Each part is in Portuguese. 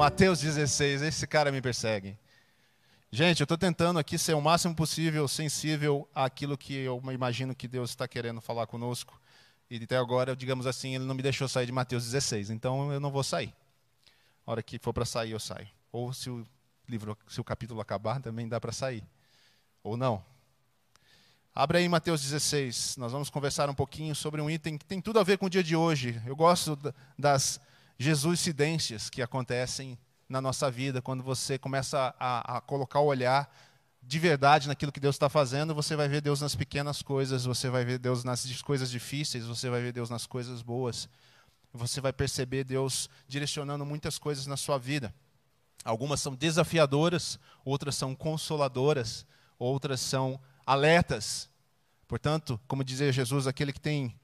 Mateus 16, esse cara me persegue. Gente, eu estou tentando aqui ser o máximo possível sensível àquilo que eu imagino que Deus está querendo falar conosco. E até agora, digamos assim, ele não me deixou sair de Mateus 16, então eu não vou sair. A hora que for para sair, eu saio. Ou se o livro, se o capítulo acabar, também dá para sair. Ou não. Abre aí Mateus 16. Nós vamos conversar um pouquinho sobre um item que tem tudo a ver com o dia de hoje. Eu gosto das Jesuscidências que acontecem na nossa vida, quando você começa a, a colocar o olhar de verdade naquilo que Deus está fazendo, você vai ver Deus nas pequenas coisas, você vai ver Deus nas coisas difíceis, você vai ver Deus nas coisas boas. Você vai perceber Deus direcionando muitas coisas na sua vida. Algumas são desafiadoras, outras são consoladoras, outras são alertas. Portanto, como dizia Jesus, aquele que tem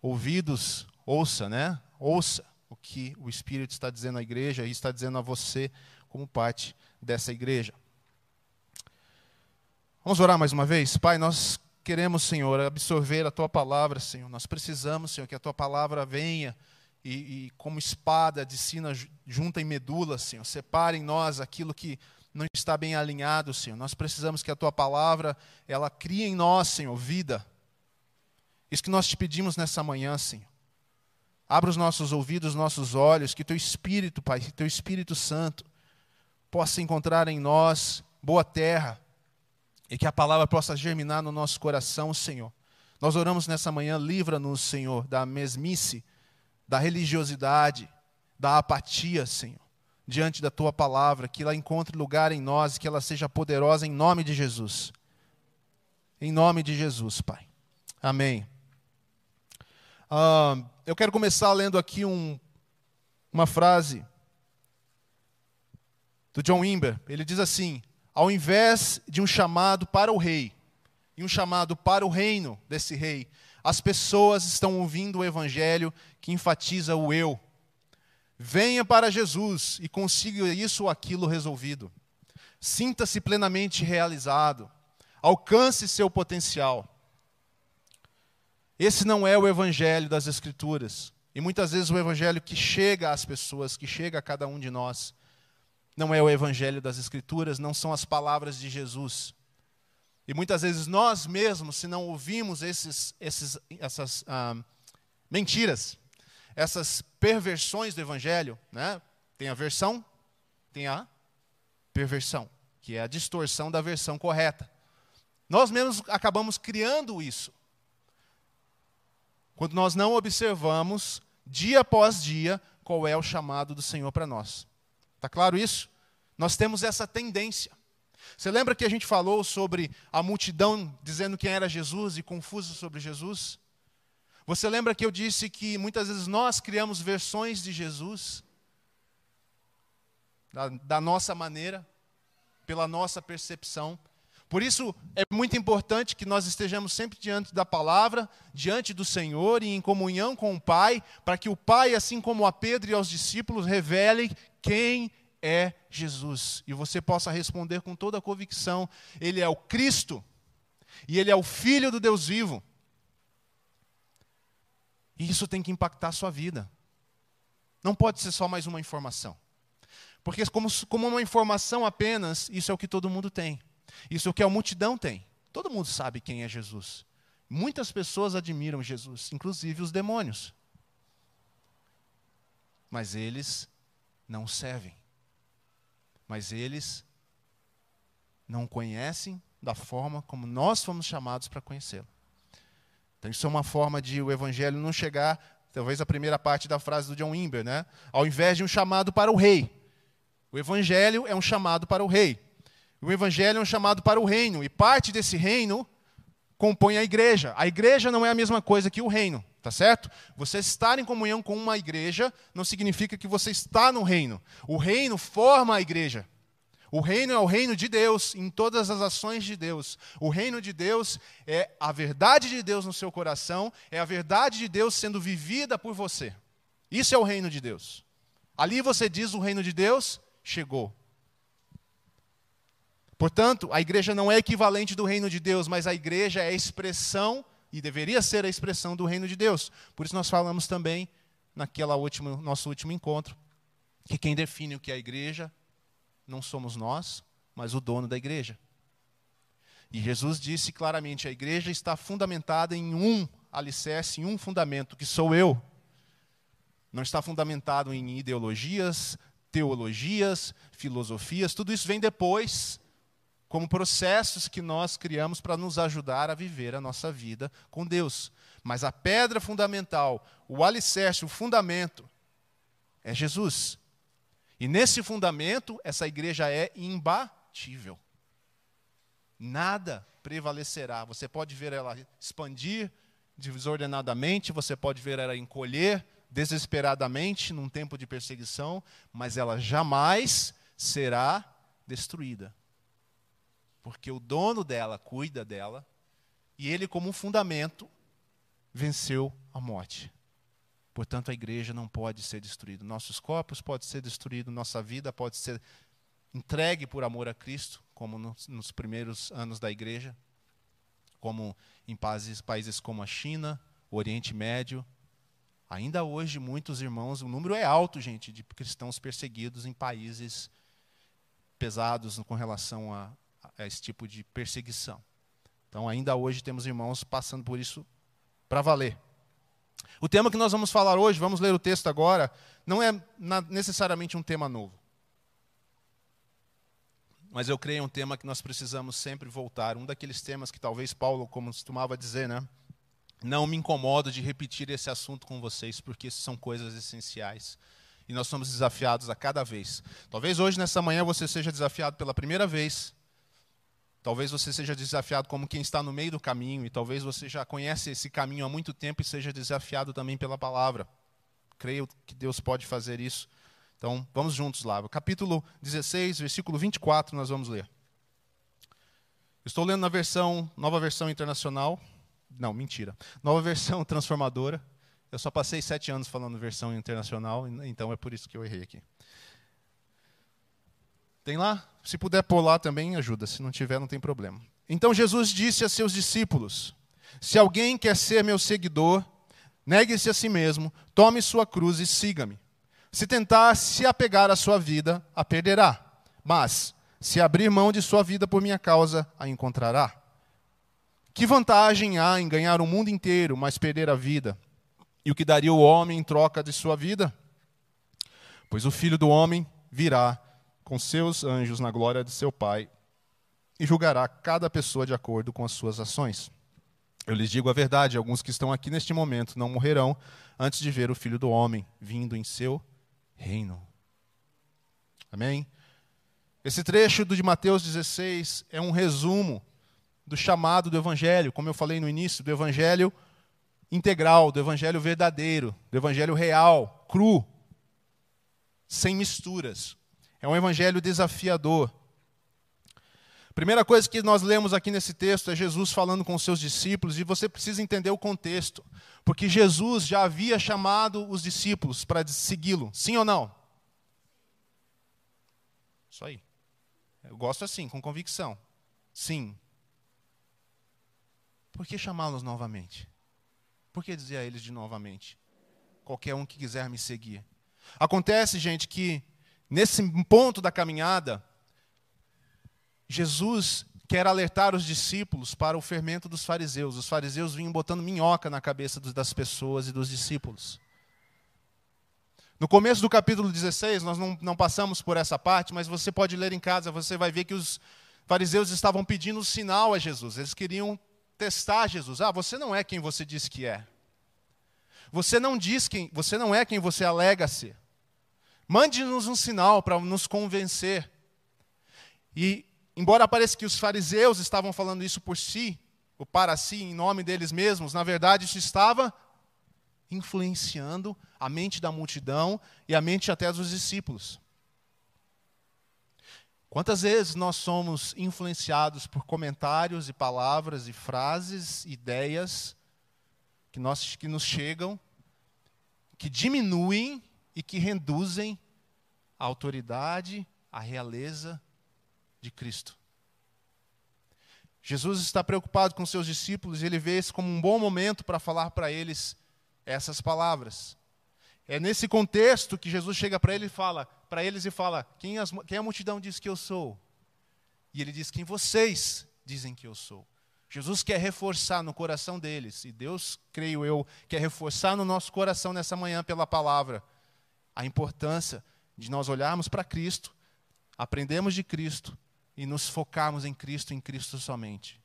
ouvidos, ouça, né? Ouça o que o Espírito está dizendo à igreja e está dizendo a você como parte dessa igreja. Vamos orar mais uma vez? Pai, nós queremos, Senhor, absorver a tua palavra, Senhor. Nós precisamos, Senhor, que a tua palavra venha e, e como espada de sina junta em medula, Senhor, separe em nós aquilo que não está bem alinhado, Senhor. Nós precisamos que a tua palavra, ela crie em nós, Senhor, vida. Isso que nós te pedimos nessa manhã, Senhor. Abra os nossos ouvidos, os nossos olhos, que teu Espírito, Pai, que teu Espírito Santo possa encontrar em nós boa terra e que a palavra possa germinar no nosso coração, Senhor. Nós oramos nessa manhã, livra-nos, Senhor, da mesmice, da religiosidade, da apatia, Senhor, diante da tua palavra, que ela encontre lugar em nós que ela seja poderosa em nome de Jesus. Em nome de Jesus, Pai. Amém. Ah, eu quero começar lendo aqui um, uma frase do John Wimber. Ele diz assim: ao invés de um chamado para o rei e um chamado para o reino desse rei, as pessoas estão ouvindo o evangelho que enfatiza o eu. Venha para Jesus e consiga isso ou aquilo resolvido. Sinta-se plenamente realizado. Alcance seu potencial. Esse não é o evangelho das Escrituras. E muitas vezes o evangelho que chega às pessoas, que chega a cada um de nós, não é o evangelho das Escrituras, não são as palavras de Jesus. E muitas vezes nós mesmos, se não ouvimos esses, esses, essas ah, mentiras, essas perversões do evangelho, né? tem a versão, tem a perversão, que é a distorção da versão correta. Nós mesmos acabamos criando isso quando nós não observamos, dia após dia, qual é o chamado do Senhor para nós. Está claro isso? Nós temos essa tendência. Você lembra que a gente falou sobre a multidão dizendo quem era Jesus e confusa sobre Jesus? Você lembra que eu disse que muitas vezes nós criamos versões de Jesus da, da nossa maneira, pela nossa percepção, por isso é muito importante que nós estejamos sempre diante da palavra, diante do Senhor e em comunhão com o Pai, para que o Pai, assim como a Pedro e aos discípulos, revele quem é Jesus. E você possa responder com toda a convicção: Ele é o Cristo e Ele é o Filho do Deus vivo. E isso tem que impactar a sua vida. Não pode ser só mais uma informação. Porque, como, como uma informação apenas, isso é o que todo mundo tem. Isso é o que a multidão tem. Todo mundo sabe quem é Jesus. Muitas pessoas admiram Jesus, inclusive os demônios. Mas eles não servem. Mas eles não conhecem da forma como nós fomos chamados para conhecê-lo. Então, isso é uma forma de o evangelho não chegar, talvez a primeira parte da frase do John Wimber, né? Ao invés de um chamado para o rei. O evangelho é um chamado para o rei. O evangelho é um chamado para o reino, e parte desse reino compõe a igreja. A igreja não é a mesma coisa que o reino, tá certo? Você estar em comunhão com uma igreja não significa que você está no reino. O reino forma a igreja. O reino é o reino de Deus em todas as ações de Deus. O reino de Deus é a verdade de Deus no seu coração, é a verdade de Deus sendo vivida por você. Isso é o reino de Deus. Ali você diz: o reino de Deus chegou. Portanto, a igreja não é equivalente do reino de Deus, mas a igreja é a expressão, e deveria ser a expressão do reino de Deus. Por isso nós falamos também, naquela última, nosso último encontro, que quem define o que é a igreja não somos nós, mas o dono da igreja. E Jesus disse claramente: a igreja está fundamentada em um alicerce, em um fundamento, que sou eu. Não está fundamentado em ideologias, teologias, filosofias, tudo isso vem depois, como processos que nós criamos para nos ajudar a viver a nossa vida com Deus. Mas a pedra fundamental, o alicerce, o fundamento, é Jesus. E nesse fundamento, essa igreja é imbatível. Nada prevalecerá. Você pode ver ela expandir desordenadamente, você pode ver ela encolher desesperadamente num tempo de perseguição, mas ela jamais será destruída. Porque o dono dela cuida dela e ele, como fundamento, venceu a morte. Portanto, a igreja não pode ser destruída. Nossos corpos podem ser destruídos, nossa vida pode ser entregue por amor a Cristo, como nos, nos primeiros anos da igreja, como em países, países como a China, o Oriente Médio. Ainda hoje, muitos irmãos, o número é alto, gente, de cristãos perseguidos em países pesados com relação a, a esse tipo de perseguição. Então, ainda hoje temos irmãos passando por isso para valer. O tema que nós vamos falar hoje, vamos ler o texto agora, não é necessariamente um tema novo. Mas eu creio um tema que nós precisamos sempre voltar. Um daqueles temas que talvez Paulo costumava dizer, né? Não me incomodo de repetir esse assunto com vocês, porque são coisas essenciais. E nós somos desafiados a cada vez. Talvez hoje, nessa manhã, você seja desafiado pela primeira vez Talvez você seja desafiado como quem está no meio do caminho, e talvez você já conhece esse caminho há muito tempo e seja desafiado também pela palavra. Creio que Deus pode fazer isso. Então, vamos juntos lá. Capítulo 16, versículo 24, nós vamos ler. Estou lendo na versão, nova versão internacional. Não, mentira. Nova versão transformadora. Eu só passei sete anos falando versão internacional, então é por isso que eu errei aqui. Tem lá? Se puder pôr lá também, ajuda. Se não tiver, não tem problema. Então Jesus disse a seus discípulos: Se alguém quer ser meu seguidor, negue-se a si mesmo, tome sua cruz e siga-me. Se tentar se apegar à sua vida, a perderá. Mas, se abrir mão de sua vida por minha causa, a encontrará. Que vantagem há em ganhar o mundo inteiro, mas perder a vida? E o que daria o homem em troca de sua vida? Pois o filho do homem virá com seus anjos na glória de seu Pai e julgará cada pessoa de acordo com as suas ações. Eu lhes digo a verdade: alguns que estão aqui neste momento não morrerão antes de ver o Filho do Homem vindo em seu reino. Amém? Esse trecho de Mateus 16 é um resumo do chamado do Evangelho, como eu falei no início, do Evangelho integral, do Evangelho verdadeiro, do Evangelho real, cru, sem misturas. É um evangelho desafiador. Primeira coisa que nós lemos aqui nesse texto é Jesus falando com os seus discípulos, e você precisa entender o contexto, porque Jesus já havia chamado os discípulos para segui-lo, sim ou não? Isso aí. Eu gosto assim, com convicção. Sim. Por que chamá-los novamente? Por que dizer a eles de novamente? Qualquer um que quiser me seguir. Acontece, gente, que Nesse ponto da caminhada, Jesus quer alertar os discípulos para o fermento dos fariseus. Os fariseus vinham botando minhoca na cabeça das pessoas e dos discípulos. No começo do capítulo 16, nós não, não passamos por essa parte, mas você pode ler em casa, você vai ver que os fariseus estavam pedindo sinal a Jesus. Eles queriam testar Jesus. Ah, você não é quem você diz que é. Você não diz quem, você não é quem você alega ser. Mande-nos um sinal para nos convencer. E, embora pareça que os fariseus estavam falando isso por si, ou para si, em nome deles mesmos, na verdade isso estava influenciando a mente da multidão e a mente até dos discípulos. Quantas vezes nós somos influenciados por comentários e palavras e frases, ideias que, nós, que nos chegam, que diminuem e que reduzem a autoridade, a realeza de Cristo. Jesus está preocupado com seus discípulos e ele vê isso como um bom momento para falar para eles essas palavras. É nesse contexto que Jesus chega para ele e fala: para eles e fala: quem, as, quem a multidão diz que eu sou? E ele diz: Quem vocês dizem que eu sou? Jesus quer reforçar no coração deles, e Deus, creio eu, quer reforçar no nosso coração nessa manhã pela palavra, a importância de nós olharmos para Cristo, aprendemos de Cristo e nos focarmos em Cristo, em Cristo somente.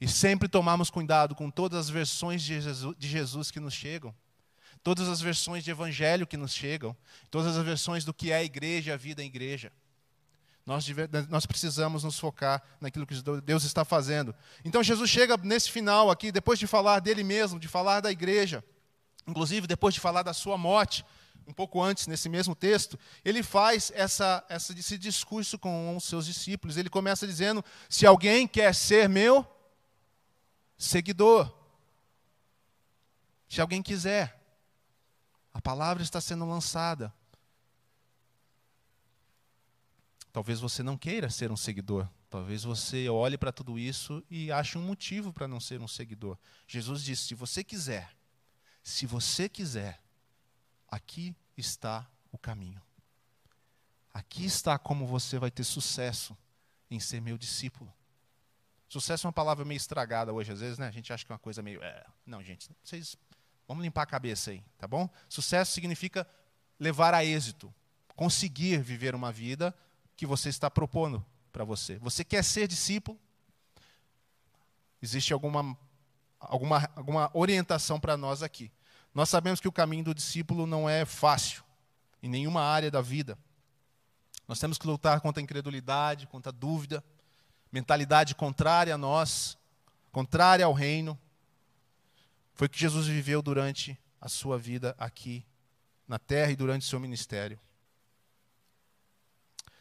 E sempre tomarmos cuidado com todas as versões de Jesus, de Jesus que nos chegam, todas as versões de Evangelho que nos chegam, todas as versões do que é a igreja, a vida em igreja. Nós, nós precisamos nos focar naquilo que Deus está fazendo. Então Jesus chega nesse final aqui, depois de falar dele mesmo, de falar da igreja, inclusive depois de falar da sua morte, um pouco antes, nesse mesmo texto, ele faz essa, essa, esse discurso com os seus discípulos. Ele começa dizendo: Se alguém quer ser meu seguidor, se alguém quiser, a palavra está sendo lançada. Talvez você não queira ser um seguidor. Talvez você olhe para tudo isso e ache um motivo para não ser um seguidor. Jesus disse: se você quiser, se você quiser, aqui está o caminho. Aqui está como você vai ter sucesso em ser meu discípulo. Sucesso é uma palavra meio estragada hoje, às vezes, né? A gente acha que é uma coisa meio. É. Não, gente, vocês. Vamos limpar a cabeça aí, tá bom? Sucesso significa levar a êxito, conseguir viver uma vida que você está propondo para você. Você quer ser discípulo? Existe alguma, alguma, alguma orientação para nós aqui. Nós sabemos que o caminho do discípulo não é fácil, em nenhuma área da vida. Nós temos que lutar contra a incredulidade, contra a dúvida, mentalidade contrária a nós, contrária ao reino. Foi o que Jesus viveu durante a sua vida aqui na terra e durante o seu ministério.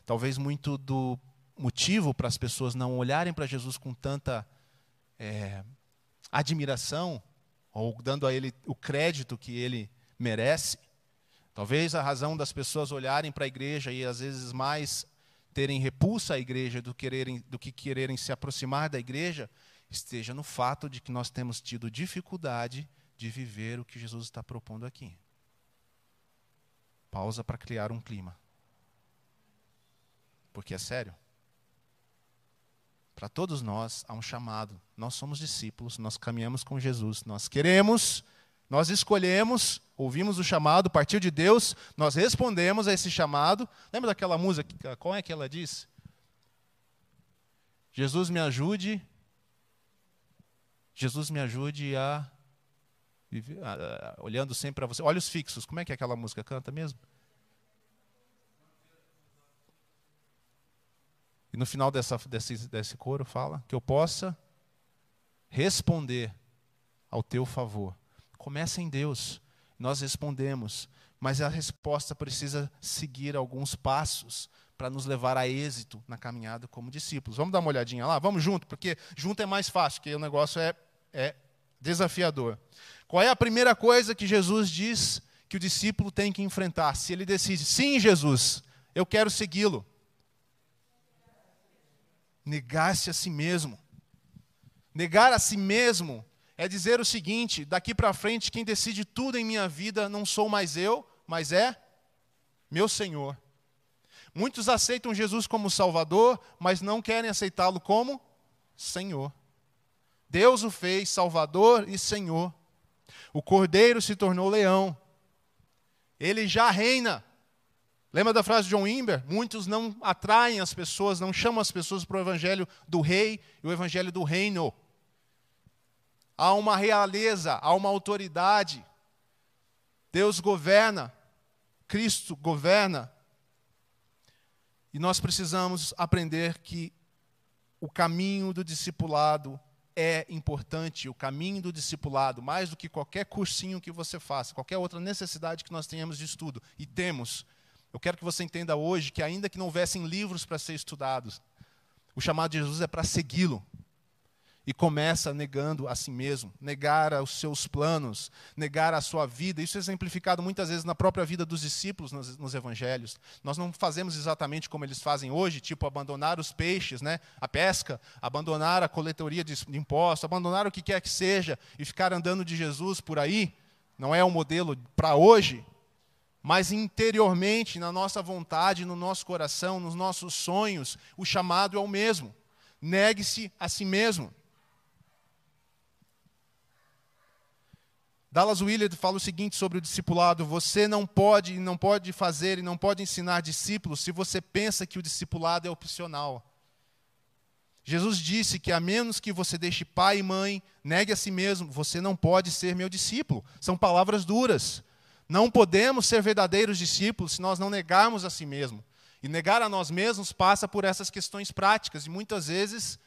Talvez muito do motivo para as pessoas não olharem para Jesus com tanta é, admiração, ou dando a ele o crédito que ele merece. Talvez a razão das pessoas olharem para a igreja e às vezes mais terem repulsa à igreja do, quererem, do que quererem se aproximar da igreja esteja no fato de que nós temos tido dificuldade de viver o que Jesus está propondo aqui. Pausa para criar um clima. Porque é sério. Para todos nós há um chamado. Nós somos discípulos, nós caminhamos com Jesus, nós queremos, nós escolhemos, ouvimos o chamado, partiu de Deus, nós respondemos a esse chamado. Lembra daquela música? Qual é que ela diz? Jesus me ajude. Jesus me ajude a, a, a olhando sempre para você. Olhos fixos. Como é que aquela música canta mesmo? No final dessa, desse, desse coro fala que eu possa responder ao teu favor. Começa em Deus, nós respondemos, mas a resposta precisa seguir alguns passos para nos levar a êxito na caminhada como discípulos. Vamos dar uma olhadinha lá? Vamos junto, porque junto é mais fácil, porque o negócio é, é desafiador. Qual é a primeira coisa que Jesus diz que o discípulo tem que enfrentar? Se ele decide, sim, Jesus, eu quero segui-lo negar-se a si mesmo. Negar a si mesmo é dizer o seguinte: daqui para frente, quem decide tudo em minha vida não sou mais eu, mas é meu Senhor. Muitos aceitam Jesus como Salvador, mas não querem aceitá-lo como Senhor. Deus o fez Salvador e Senhor. O cordeiro se tornou leão. Ele já reina. Lembra da frase de John Wimber? Muitos não atraem as pessoas, não chamam as pessoas para o evangelho do rei e o evangelho do reino. Há uma realeza, há uma autoridade. Deus governa, Cristo governa. E nós precisamos aprender que o caminho do discipulado é importante, o caminho do discipulado, mais do que qualquer cursinho que você faça, qualquer outra necessidade que nós tenhamos de estudo, e temos eu quero que você entenda hoje que, ainda que não houvessem livros para ser estudados, o chamado de Jesus é para segui-lo. E começa negando a si mesmo, negar os seus planos, negar a sua vida. Isso é exemplificado muitas vezes na própria vida dos discípulos nos, nos, evangelhos. Nós não fazemos exatamente como eles fazem hoje, tipo abandonar os peixes, né, a pesca, abandonar a coletoria de, de impostos, abandonar o que quer que seja e ficar andando de Jesus por aí. Não é o um modelo para hoje, mas interiormente, na nossa vontade, no nosso coração, nos nossos sonhos, o chamado é o mesmo. Negue-se a si mesmo. Dallas Willard fala o seguinte sobre o discipulado: você não pode, não pode fazer e não pode ensinar discípulos se você pensa que o discipulado é opcional. Jesus disse que a menos que você deixe pai e mãe, negue a si mesmo, você não pode ser meu discípulo. São palavras duras. Não podemos ser verdadeiros discípulos se nós não negarmos a si mesmo. E negar a nós mesmos passa por essas questões práticas e muitas vezes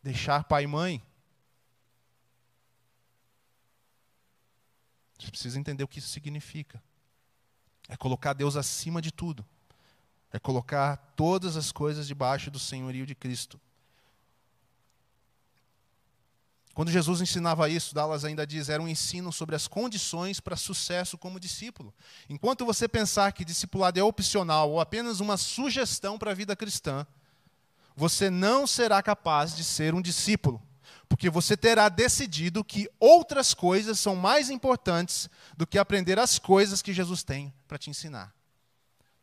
deixar pai e mãe. Você precisa entender o que isso significa. É colocar Deus acima de tudo. É colocar todas as coisas debaixo do senhorio de Cristo. Quando Jesus ensinava isso, Dallas ainda diz, era um ensino sobre as condições para sucesso como discípulo. Enquanto você pensar que discipulado é opcional ou apenas uma sugestão para a vida cristã, você não será capaz de ser um discípulo, porque você terá decidido que outras coisas são mais importantes do que aprender as coisas que Jesus tem para te ensinar.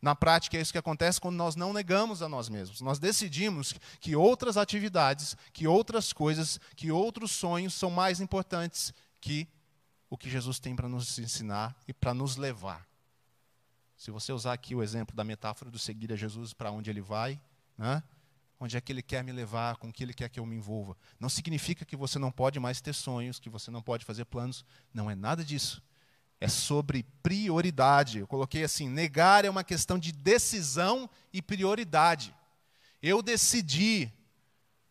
Na prática, é isso que acontece quando nós não negamos a nós mesmos. Nós decidimos que outras atividades, que outras coisas, que outros sonhos são mais importantes que o que Jesus tem para nos ensinar e para nos levar. Se você usar aqui o exemplo da metáfora do seguir a Jesus para onde ele vai, né? onde é que ele quer me levar, com que ele quer que eu me envolva. Não significa que você não pode mais ter sonhos, que você não pode fazer planos. Não é nada disso é sobre prioridade. Eu coloquei assim: negar é uma questão de decisão e prioridade. Eu decidi,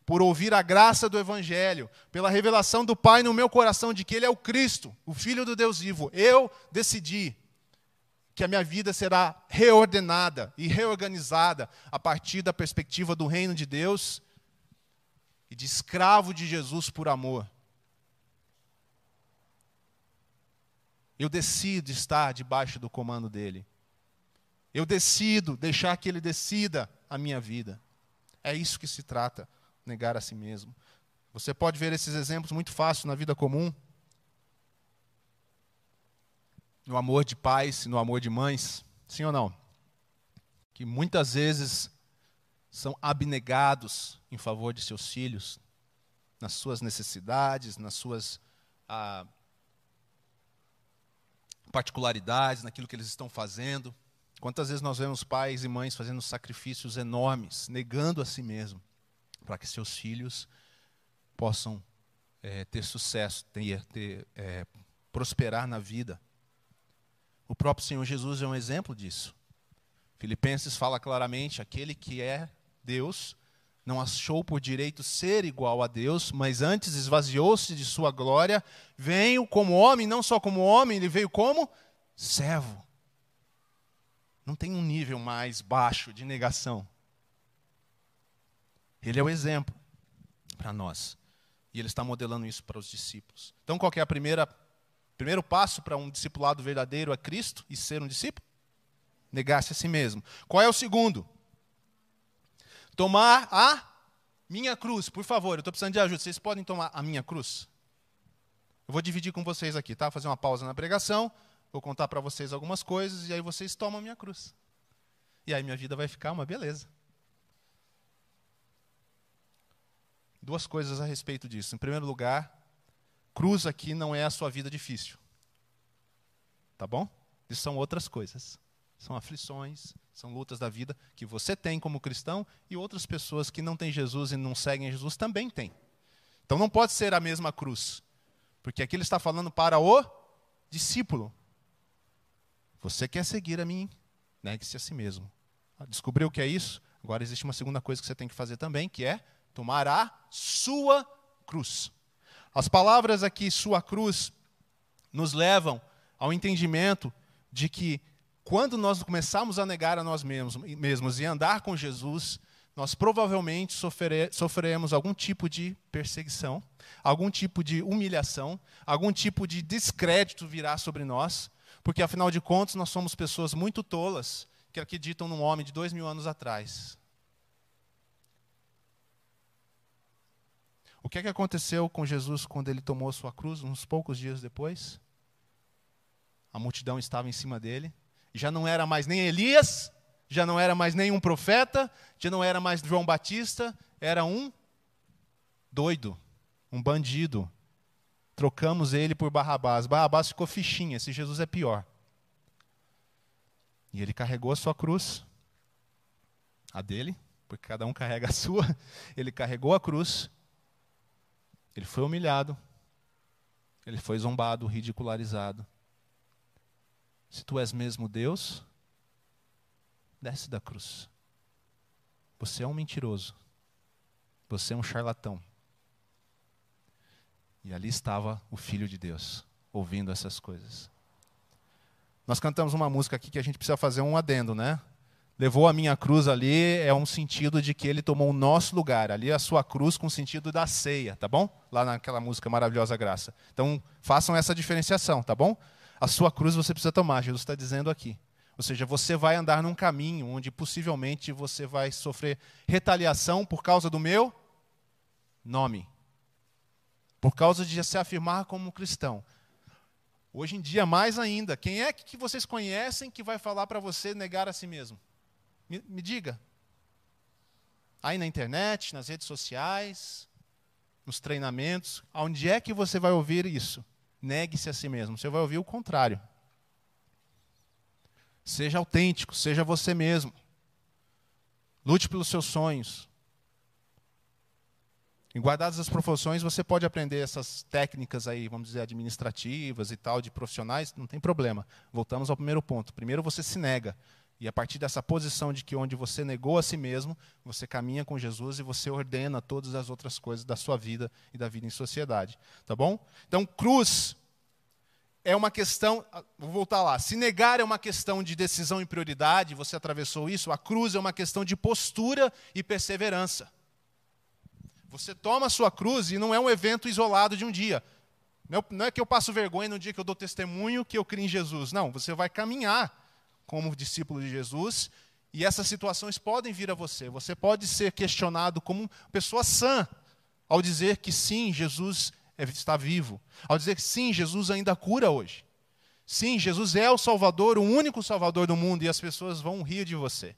por ouvir a graça do Evangelho, pela revelação do Pai no meu coração de que Ele é o Cristo, o Filho do Deus vivo, eu decidi que a minha vida será reordenada e reorganizada a partir da perspectiva do reino de Deus e de escravo de Jesus por amor. Eu decido estar debaixo do comando dele. Eu decido deixar que ele decida a minha vida. É isso que se trata, negar a si mesmo. Você pode ver esses exemplos muito fácil na vida comum. No amor de pais, no amor de mães, sim ou não? Que muitas vezes são abnegados em favor de seus filhos, nas suas necessidades, nas suas ah, particularidades, naquilo que eles estão fazendo. Quantas vezes nós vemos pais e mães fazendo sacrifícios enormes, negando a si mesmo, para que seus filhos possam é, ter sucesso, ter, ter é, prosperar na vida. O próprio Senhor Jesus é um exemplo disso. Filipenses fala claramente: aquele que é Deus não achou por direito ser igual a Deus, mas antes esvaziou-se de sua glória, veio como homem, não só como homem, ele veio como servo. Não tem um nível mais baixo de negação. Ele é o exemplo para nós. E ele está modelando isso para os discípulos. Então, qual é a primeira primeiro passo para um discipulado verdadeiro a Cristo e ser um discípulo? Negar-se a si mesmo. Qual é o segundo? Tomar a minha cruz. Por favor, eu estou precisando de ajuda. Vocês podem tomar a minha cruz? Eu vou dividir com vocês aqui, tá? Vou fazer uma pausa na pregação, vou contar para vocês algumas coisas e aí vocês tomam a minha cruz. E aí minha vida vai ficar uma beleza. Duas coisas a respeito disso. Em primeiro lugar, cruz aqui não é a sua vida difícil. Tá bom? Isso são outras coisas. São aflições, são lutas da vida que você tem como cristão e outras pessoas que não têm Jesus e não seguem Jesus também têm. Então não pode ser a mesma cruz. Porque aqui ele está falando para o discípulo. Você quer seguir a mim? Negue-se a si mesmo. Descobriu o que é isso? Agora existe uma segunda coisa que você tem que fazer também, que é tomar a sua cruz. As palavras aqui, sua cruz, nos levam ao entendimento de que quando nós começarmos a negar a nós mesmos, mesmos e andar com Jesus, nós provavelmente sofre, sofreremos algum tipo de perseguição, algum tipo de humilhação, algum tipo de descrédito virá sobre nós, porque afinal de contas nós somos pessoas muito tolas que acreditam num homem de dois mil anos atrás. O que é que aconteceu com Jesus quando ele tomou sua cruz, uns poucos dias depois? a multidão estava em cima dele. Já não era mais nem Elias, já não era mais nenhum profeta, já não era mais João Batista, era um doido, um bandido. Trocamos ele por Barrabás. Barrabás ficou fichinha, esse Jesus é pior. E ele carregou a sua cruz, a dele, porque cada um carrega a sua. Ele carregou a cruz, ele foi humilhado, ele foi zombado, ridicularizado. Se tu és mesmo Deus, desce da cruz. Você é um mentiroso. Você é um charlatão. E ali estava o Filho de Deus, ouvindo essas coisas. Nós cantamos uma música aqui que a gente precisa fazer um adendo, né? Levou a minha cruz ali é um sentido de que ele tomou o nosso lugar. Ali a sua cruz com o sentido da ceia, tá bom? Lá naquela música maravilhosa graça. Então façam essa diferenciação, tá bom? A sua cruz você precisa tomar, Jesus está dizendo aqui. Ou seja, você vai andar num caminho onde possivelmente você vai sofrer retaliação por causa do meu nome. Por causa de se afirmar como cristão. Hoje em dia, mais ainda, quem é que vocês conhecem que vai falar para você negar a si mesmo? Me, me diga. Aí na internet, nas redes sociais, nos treinamentos, onde é que você vai ouvir isso? Negue-se a si mesmo. Você vai ouvir o contrário. Seja autêntico, seja você mesmo. Lute pelos seus sonhos. Em guardadas as profissões, você pode aprender essas técnicas aí, vamos dizer, administrativas e tal, de profissionais, não tem problema. Voltamos ao primeiro ponto. Primeiro você se nega. E a partir dessa posição de que onde você negou a si mesmo, você caminha com Jesus e você ordena todas as outras coisas da sua vida e da vida em sociedade. Tá bom? Então, cruz é uma questão. Ah, vou voltar lá. Se negar é uma questão de decisão e prioridade, você atravessou isso, a cruz é uma questão de postura e perseverança. Você toma a sua cruz e não é um evento isolado de um dia. Não é que eu passo vergonha no dia que eu dou testemunho que eu criei em Jesus. Não, você vai caminhar como discípulo de Jesus, e essas situações podem vir a você. Você pode ser questionado como pessoa sã ao dizer que sim, Jesus está vivo, ao dizer que sim, Jesus ainda cura hoje. Sim, Jesus é o Salvador, o único Salvador do mundo, e as pessoas vão rir de você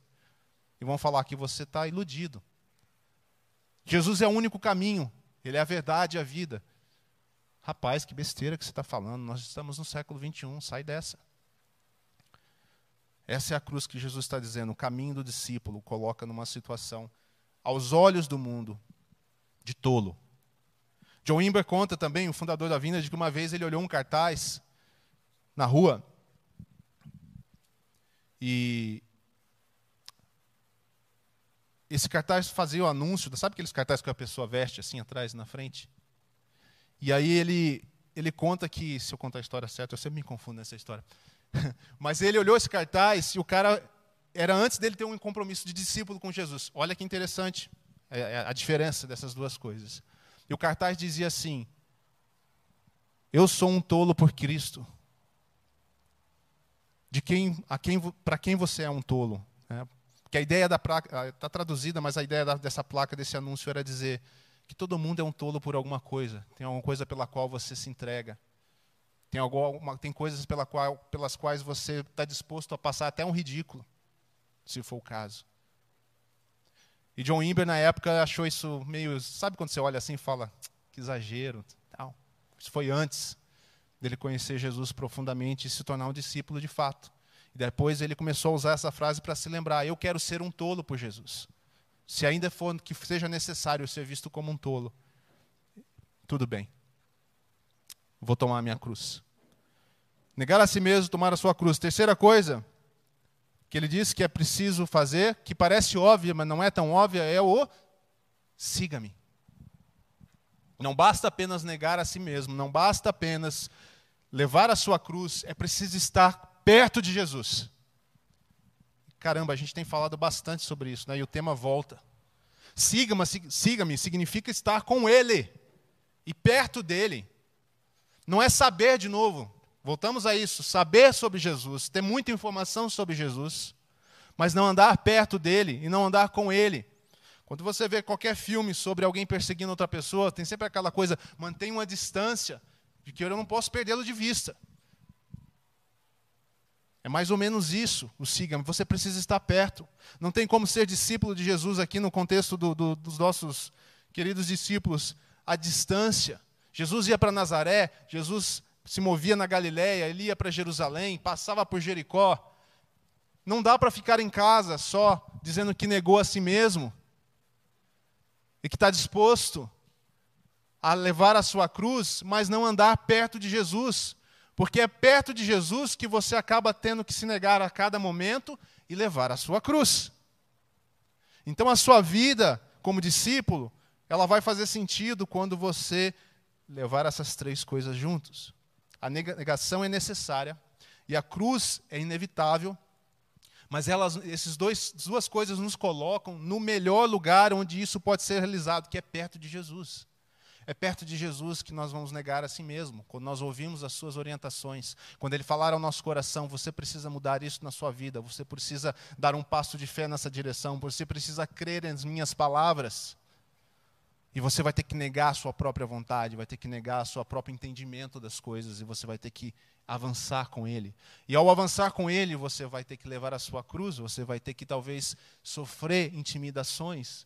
e vão falar que você está iludido. Jesus é o único caminho, Ele é a verdade e a vida. Rapaz, que besteira que você está falando, nós estamos no século 21, sai dessa. Essa é a cruz que Jesus está dizendo. O caminho do discípulo coloca numa situação, aos olhos do mundo, de tolo. John Imber conta também, o fundador da Vinda, de que uma vez ele olhou um cartaz na rua e esse cartaz fazia o anúncio, sabe aqueles cartazes que a pessoa veste assim atrás e na frente? E aí ele, ele conta que, se eu contar a história certa, eu sempre me confundo nessa história. Mas ele olhou esse cartaz e o cara era antes dele ter um compromisso de discípulo com Jesus. Olha que interessante é, é a diferença dessas duas coisas. E o cartaz dizia assim: Eu sou um tolo por Cristo. De quem, a quem, para quem você é um tolo? É, que a ideia da placa está traduzida, mas a ideia dessa placa desse anúncio era dizer que todo mundo é um tolo por alguma coisa. Tem alguma coisa pela qual você se entrega. Tem, alguma, tem coisas pela qual, pelas quais você está disposto a passar até um ridículo, se for o caso. E John Imber, na época, achou isso meio. Sabe quando você olha assim e fala, que exagero? Tal. Isso foi antes dele conhecer Jesus profundamente e se tornar um discípulo de fato. E depois ele começou a usar essa frase para se lembrar: eu quero ser um tolo por Jesus. Se ainda for que seja necessário ser visto como um tolo, tudo bem vou tomar a minha cruz. Negar a si mesmo, tomar a sua cruz. Terceira coisa que ele diz que é preciso fazer, que parece óbvia, mas não é tão óbvia, é o siga-me. Não basta apenas negar a si mesmo, não basta apenas levar a sua cruz, é preciso estar perto de Jesus. Caramba, a gente tem falado bastante sobre isso, né? E o tema volta. Siga-me siga significa estar com Ele e perto dele. Não é saber de novo, voltamos a isso, saber sobre Jesus, ter muita informação sobre Jesus, mas não andar perto dele e não andar com ele. Quando você vê qualquer filme sobre alguém perseguindo outra pessoa, tem sempre aquela coisa, mantém uma distância, de que eu não posso perdê-lo de vista. É mais ou menos isso, o siga-me. Você precisa estar perto. Não tem como ser discípulo de Jesus aqui no contexto do, do, dos nossos queridos discípulos à distância. Jesus ia para Nazaré, Jesus se movia na Galiléia, ele ia para Jerusalém, passava por Jericó. Não dá para ficar em casa só dizendo que negou a si mesmo e que está disposto a levar a sua cruz, mas não andar perto de Jesus. Porque é perto de Jesus que você acaba tendo que se negar a cada momento e levar a sua cruz. Então a sua vida como discípulo, ela vai fazer sentido quando você levar essas três coisas juntos. A negação é necessária e a cruz é inevitável, mas elas, esses dois, duas coisas nos colocam no melhor lugar onde isso pode ser realizado, que é perto de Jesus. É perto de Jesus que nós vamos negar a si mesmo, quando nós ouvimos as suas orientações, quando ele falar ao nosso coração, você precisa mudar isso na sua vida, você precisa dar um passo de fé nessa direção, você precisa crer nas minhas palavras. E você vai ter que negar a sua própria vontade, vai ter que negar o seu próprio entendimento das coisas, e você vai ter que avançar com Ele. E ao avançar com Ele, você vai ter que levar a sua cruz, você vai ter que talvez sofrer intimidações,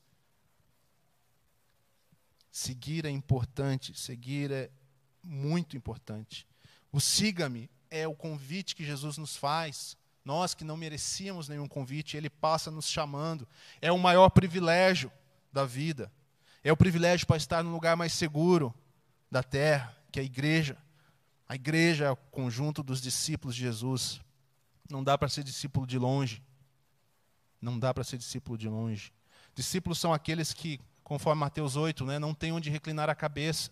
Seguir é importante, seguir é muito importante. O siga-me é o convite que Jesus nos faz. Nós que não merecíamos nenhum convite, Ele passa nos chamando. É o maior privilégio da vida. É o privilégio para estar no lugar mais seguro da terra, que é a igreja. A igreja é o conjunto dos discípulos de Jesus. Não dá para ser discípulo de longe. Não dá para ser discípulo de longe. Discípulos são aqueles que conforme Mateus 8, né, não tem onde reclinar a cabeça.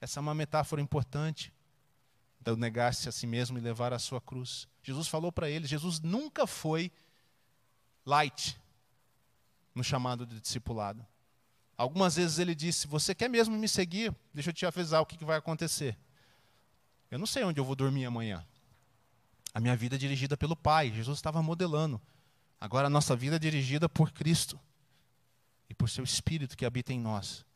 Essa é uma metáfora importante. Então, negar-se a si mesmo e levar a sua cruz. Jesus falou para eles, Jesus nunca foi light no chamado de discipulado. Algumas vezes ele disse: Você quer mesmo me seguir? Deixa eu te avisar o que, vai acontecer. Eu não sei onde eu vou dormir amanhã. A minha vida é dirigida pelo Pai. Jesus estava modelando. Agora a nossa vida é dirigida por Cristo e por seu Espírito que habita em nós.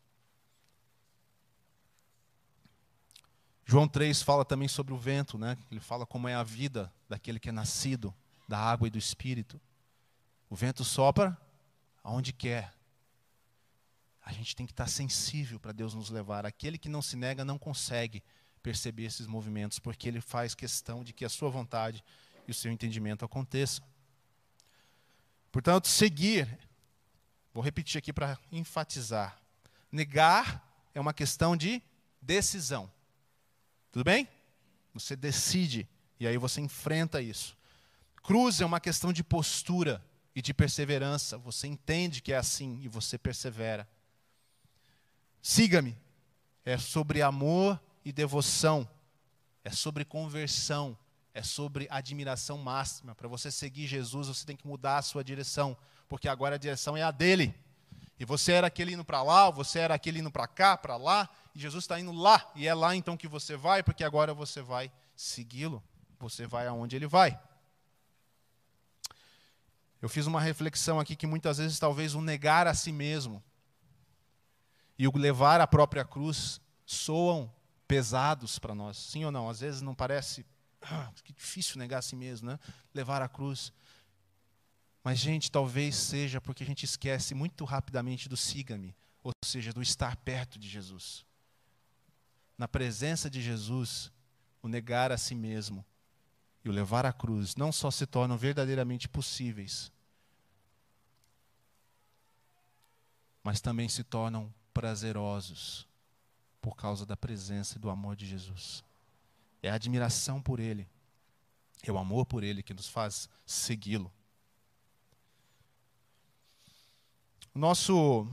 João 3 fala também sobre o vento, né? Ele fala como é a vida daquele que é nascido da água e do Espírito. O vento sopra aonde quer. A gente tem que estar sensível para Deus nos levar. Aquele que não se nega não consegue perceber esses movimentos, porque ele faz questão de que a sua vontade e o seu entendimento aconteçam. Portanto, seguir Vou repetir aqui para enfatizar. Negar é uma questão de decisão. Tudo bem? Você decide e aí você enfrenta isso. Cruz é uma questão de postura e de perseverança. Você entende que é assim e você persevera. Siga-me. É sobre amor e devoção. É sobre conversão. É sobre admiração máxima. Para você seguir Jesus, você tem que mudar a sua direção porque agora a direção é a dele. E você era aquele indo para lá, você era aquele indo para cá, para lá, e Jesus está indo lá, e é lá então que você vai, porque agora você vai segui-lo, você vai aonde ele vai. Eu fiz uma reflexão aqui que muitas vezes talvez o negar a si mesmo e o levar a própria cruz soam pesados para nós, sim ou não? Às vezes não parece ah, que difícil negar a si mesmo, né? Levar a cruz. Mas, gente, talvez seja porque a gente esquece muito rapidamente do siga-me, ou seja, do estar perto de Jesus. Na presença de Jesus, o negar a si mesmo e o levar à cruz não só se tornam verdadeiramente possíveis, mas também se tornam prazerosos por causa da presença e do amor de Jesus. É a admiração por Ele, é o amor por Ele que nos faz segui-lo. Nosso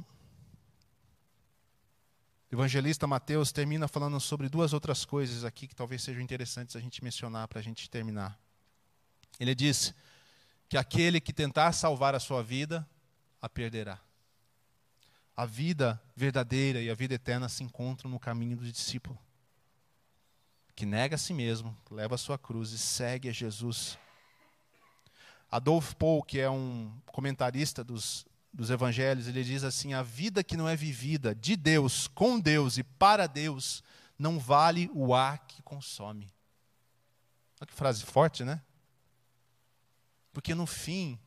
evangelista Mateus termina falando sobre duas outras coisas aqui que talvez sejam interessantes a gente mencionar para a gente terminar. Ele diz que aquele que tentar salvar a sua vida, a perderá. A vida verdadeira e a vida eterna se encontram no caminho do discípulo, que nega a si mesmo, leva a sua cruz e segue a Jesus. Adolf Paul, que é um comentarista dos dos evangelhos, ele diz assim: a vida que não é vivida de Deus, com Deus e para Deus, não vale o ar que consome. Olha que frase forte, né? Porque no fim,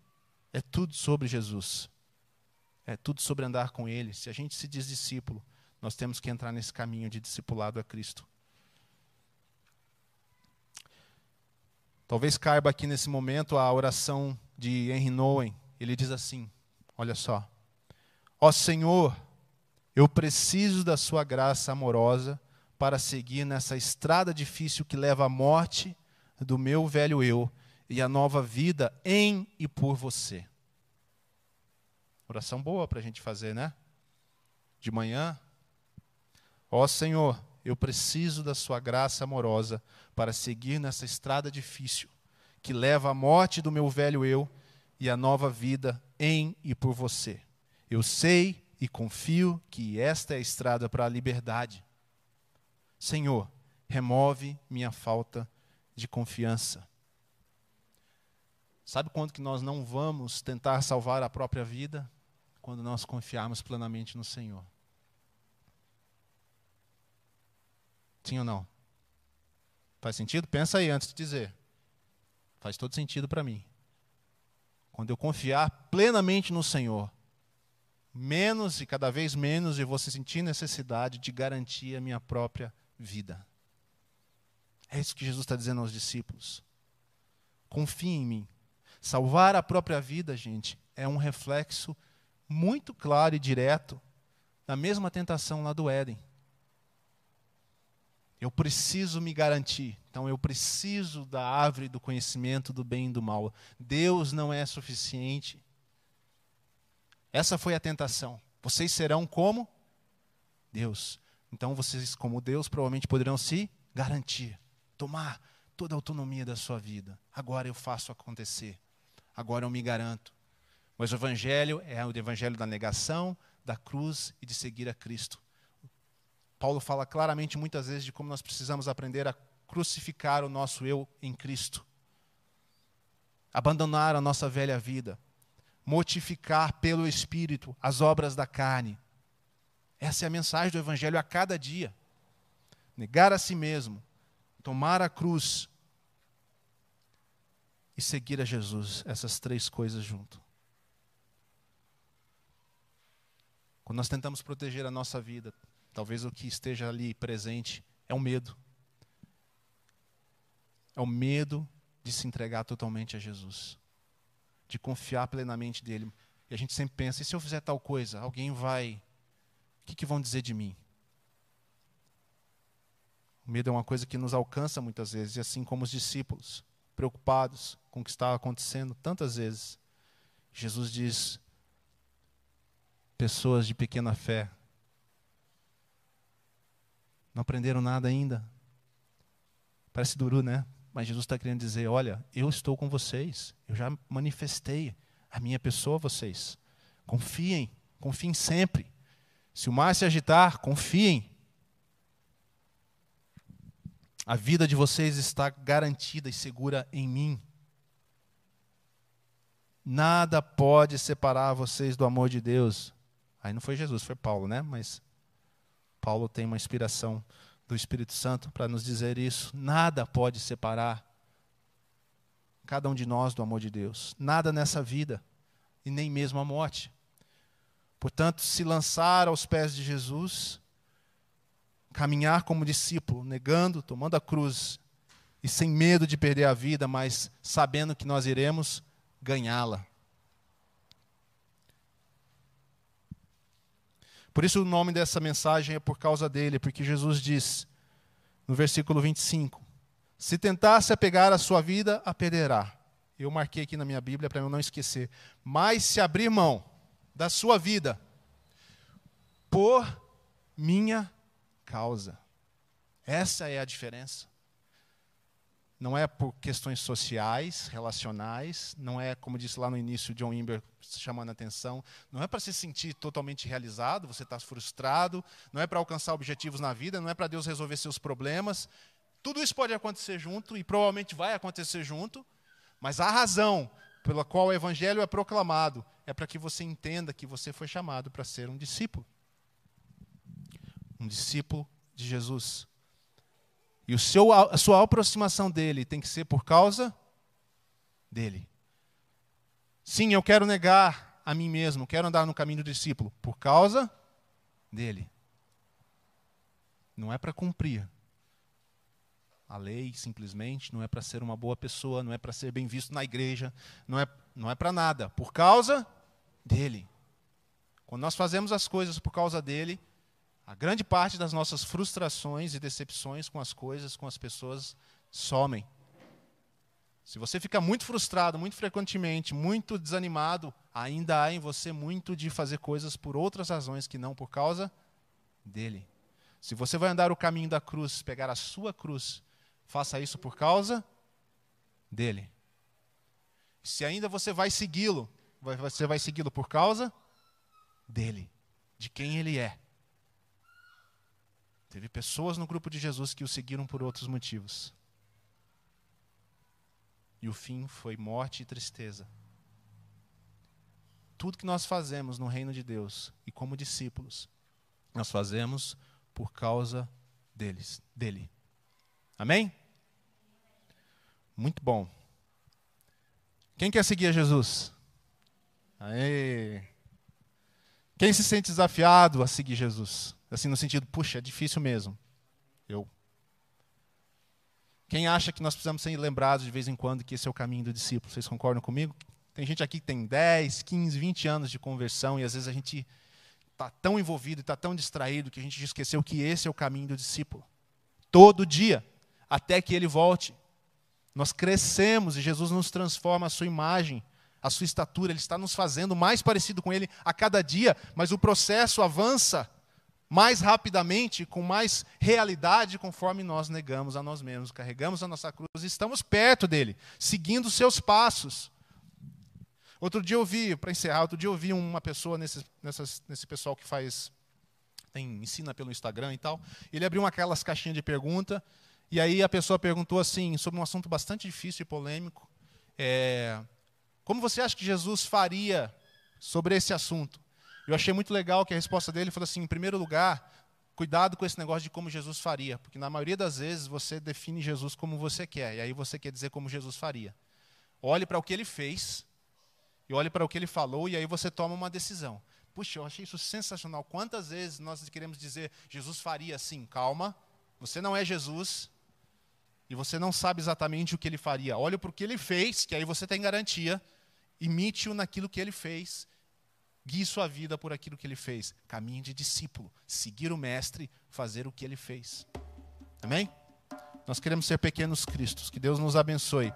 é tudo sobre Jesus. É tudo sobre andar com Ele. Se a gente se diz discípulo, nós temos que entrar nesse caminho de discipulado a Cristo. Talvez caiba aqui nesse momento a oração de Henry Nowen. Ele diz assim: Olha só. Ó Senhor, eu preciso da Sua graça amorosa para seguir nessa estrada difícil que leva à morte do meu velho eu e à nova vida em e por você. Oração boa para a gente fazer, né? De manhã. Ó Senhor, eu preciso da Sua graça amorosa para seguir nessa estrada difícil que leva à morte do meu velho eu e à nova vida em e por você. Eu sei e confio que esta é a estrada para a liberdade. Senhor, remove minha falta de confiança. Sabe quando que nós não vamos tentar salvar a própria vida? Quando nós confiarmos plenamente no Senhor. Sim ou não? Faz sentido? Pensa aí antes de dizer. Faz todo sentido para mim. Quando eu confiar plenamente no Senhor, menos e cada vez menos eu vou sentir necessidade de garantir a minha própria vida. É isso que Jesus está dizendo aos discípulos. Confie em mim. Salvar a própria vida, gente, é um reflexo muito claro e direto da mesma tentação lá do Éden. Eu preciso me garantir. Então eu preciso da árvore do conhecimento do bem e do mal. Deus não é suficiente. Essa foi a tentação. Vocês serão como Deus. Então vocês, como Deus, provavelmente poderão se garantir, tomar toda a autonomia da sua vida. Agora eu faço acontecer. Agora eu me garanto. Mas o Evangelho é o Evangelho da negação, da cruz e de seguir a Cristo. Paulo fala claramente muitas vezes de como nós precisamos aprender a crucificar o nosso eu em Cristo. Abandonar a nossa velha vida. Mortificar pelo Espírito as obras da carne essa é a mensagem do Evangelho a cada dia. Negar a si mesmo, tomar a cruz e seguir a Jesus, essas três coisas junto. Quando nós tentamos proteger a nossa vida, talvez o que esteja ali presente é o medo. É o medo de se entregar totalmente a Jesus, de confiar plenamente dele. E a gente sempre pensa: e se eu fizer tal coisa, alguém vai o que, que vão dizer de mim? O medo é uma coisa que nos alcança muitas vezes, e assim como os discípulos, preocupados com o que estava acontecendo tantas vezes. Jesus diz: pessoas de pequena fé, não aprenderam nada ainda. Parece duro, né? Mas Jesus está querendo dizer: olha, eu estou com vocês, eu já manifestei a minha pessoa a vocês. Confiem, confiem sempre. Se o mar se agitar, confiem. A vida de vocês está garantida e segura em mim. Nada pode separar vocês do amor de Deus. Aí não foi Jesus, foi Paulo, né? Mas Paulo tem uma inspiração do Espírito Santo para nos dizer isso. Nada pode separar cada um de nós do amor de Deus. Nada nessa vida e nem mesmo a morte. Portanto, se lançar aos pés de Jesus, caminhar como discípulo, negando, tomando a cruz e sem medo de perder a vida, mas sabendo que nós iremos ganhá-la. Por isso o nome dessa mensagem é por causa dele, porque Jesus diz no versículo 25: Se tentar se apegar à sua vida, a perderá. Eu marquei aqui na minha Bíblia para eu não esquecer. Mas se abrir mão da sua vida por minha causa. Essa é a diferença. Não é por questões sociais, relacionais, não é, como disse lá no início John Imber chamando a atenção, não é para se sentir totalmente realizado, você está frustrado, não é para alcançar objetivos na vida, não é para Deus resolver seus problemas. Tudo isso pode acontecer junto e provavelmente vai acontecer junto, mas a razão pela qual o evangelho é proclamado é para que você entenda que você foi chamado para ser um discípulo. Um discípulo de Jesus. E o seu, a sua aproximação dele tem que ser por causa dele. Sim, eu quero negar a mim mesmo, quero andar no caminho do discípulo por causa dele. Não é para cumprir a lei, simplesmente, não é para ser uma boa pessoa, não é para ser bem visto na igreja, não é, não é para nada, por causa dele. Quando nós fazemos as coisas por causa dele, a grande parte das nossas frustrações e decepções com as coisas, com as pessoas, somem. Se você fica muito frustrado, muito frequentemente, muito desanimado, ainda há em você muito de fazer coisas por outras razões que não por causa dele. Se você vai andar o caminho da cruz, pegar a sua cruz, faça isso por causa dele. Se ainda você vai segui-lo, você vai segui-lo por causa dele, de quem ele é. Teve pessoas no grupo de Jesus que o seguiram por outros motivos. E o fim foi morte e tristeza. Tudo que nós fazemos no reino de Deus e como discípulos, nós fazemos por causa deles, dele. Amém? Muito bom. Quem quer seguir a Jesus? Aê. Quem se sente desafiado a seguir Jesus? Assim, no sentido, puxa, é difícil mesmo. Eu. Quem acha que nós precisamos ser lembrados de vez em quando que esse é o caminho do discípulo? Vocês concordam comigo? Tem gente aqui que tem 10, 15, 20 anos de conversão e às vezes a gente está tão envolvido e está tão distraído que a gente esqueceu que esse é o caminho do discípulo. Todo dia, até que ele volte. Nós crescemos e Jesus nos transforma a sua imagem, a sua estatura, ele está nos fazendo mais parecido com ele a cada dia, mas o processo avança mais rapidamente, com mais realidade, conforme nós negamos a nós mesmos, carregamos a nossa cruz e estamos perto dele, seguindo os seus passos. Outro dia eu vi, para encerrar, outro dia eu vi uma pessoa nesse, nesse pessoal que faz, tem, ensina pelo Instagram e tal, ele abriu aquelas caixinhas de pergunta, e aí a pessoa perguntou assim, sobre um assunto bastante difícil e polêmico, é, como você acha que Jesus faria sobre esse assunto? Eu achei muito legal que a resposta dele falou assim: em primeiro lugar, cuidado com esse negócio de como Jesus faria, porque na maioria das vezes você define Jesus como você quer, e aí você quer dizer como Jesus faria. Olhe para o que ele fez, e olhe para o que ele falou, e aí você toma uma decisão. Puxa, eu achei isso sensacional. Quantas vezes nós queremos dizer Jesus faria assim? Calma, você não é Jesus, e você não sabe exatamente o que ele faria. Olhe para o que ele fez, que aí você tem garantia, imite-o naquilo que ele fez, Guie sua vida por aquilo que ele fez. Caminho de discípulo. Seguir o Mestre, fazer o que ele fez. Amém? Nós queremos ser pequenos cristos. Que Deus nos abençoe.